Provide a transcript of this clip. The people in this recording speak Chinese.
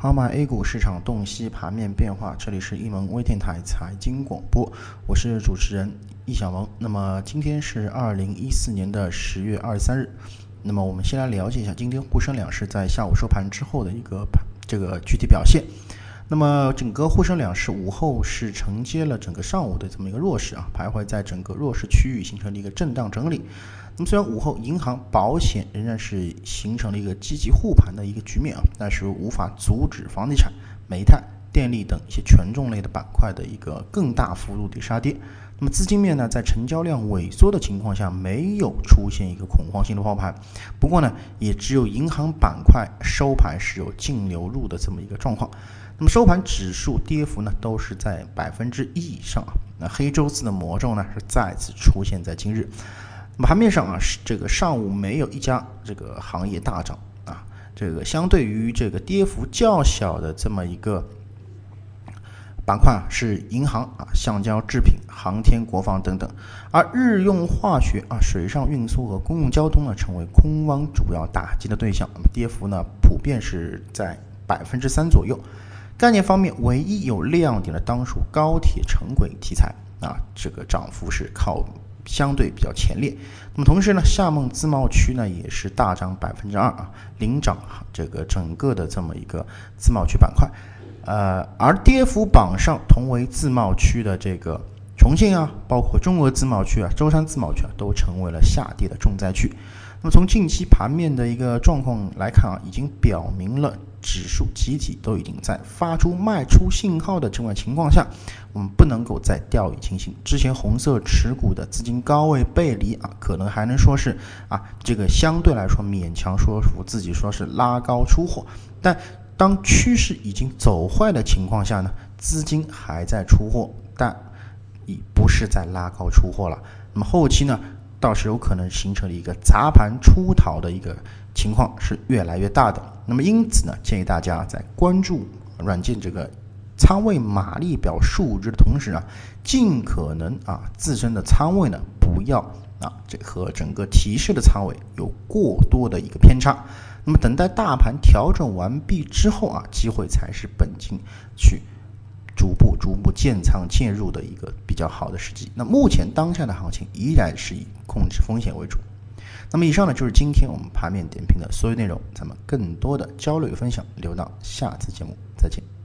好马 A 股市场洞悉盘面变化，这里是一门微电台财经广播，我是主持人易小萌。那么今天是二零一四年的十月二十三日，那么我们先来了解一下今天沪深两市在下午收盘之后的一个盘这个具体表现。那么整个沪深两市午后是承接了整个上午的这么一个弱势啊，徘徊在整个弱势区域，形成了一个震荡整理。那么虽然午后银行、保险仍然是形成了一个积极护盘的一个局面啊，但是无法阻止房地产、煤炭、电力等一些权重类的板块的一个更大幅度的杀跌。那么资金面呢，在成交量萎缩的情况下，没有出现一个恐慌性的抛盘。不过呢，也只有银行板块收盘是有净流入的这么一个状况。那么收盘指数跌幅呢，都是在百分之一以上啊。那黑周四的魔咒呢，是再次出现在今日。那么盘面上啊，是这个上午没有一家这个行业大涨啊，这个相对于这个跌幅较小的这么一个板块啊，是银行啊、橡胶制品、航天、国防等等，而日用化学啊、水上运输和公共交通呢，成为空方主要打击的对象，那么跌幅呢，普遍是在百分之三左右。概念方面，唯一有亮点的当属高铁城轨题材啊，这个涨幅是靠。相对比较前列，那么同时呢，厦门自贸区呢也是大涨百分之二啊，领涨这个整个的这么一个自贸区板块，呃，而跌幅榜上同为自贸区的这个重庆啊，包括中俄自贸区啊、舟山自贸区啊，都成为了下跌的重灾区。那么从近期盘面的一个状况来看啊，已经表明了。指数集体都已经在发出卖出信号的这种情况下，我们不能够再掉以轻心。之前红色持股的资金高位背离啊，可能还能说是啊，这个相对来说勉强说服自己说是拉高出货。但当趋势已经走坏的情况下呢，资金还在出货，但已不是在拉高出货了。那么后期呢，倒是有可能形成了一个砸盘出逃的一个。情况是越来越大的，那么因此呢，建议大家在关注软件这个仓位马力表数值的同时啊，尽可能啊自身的仓位呢不要啊这和整个提示的仓位有过多的一个偏差。那么等待大盘调整完毕之后啊，机会才是本金去逐步逐步建仓介入的一个比较好的时机。那目前当下的行情依然是以控制风险为主。那么以上呢就是今天我们盘面点评的所有内容，咱们更多的交流与分享留到下次节目再见。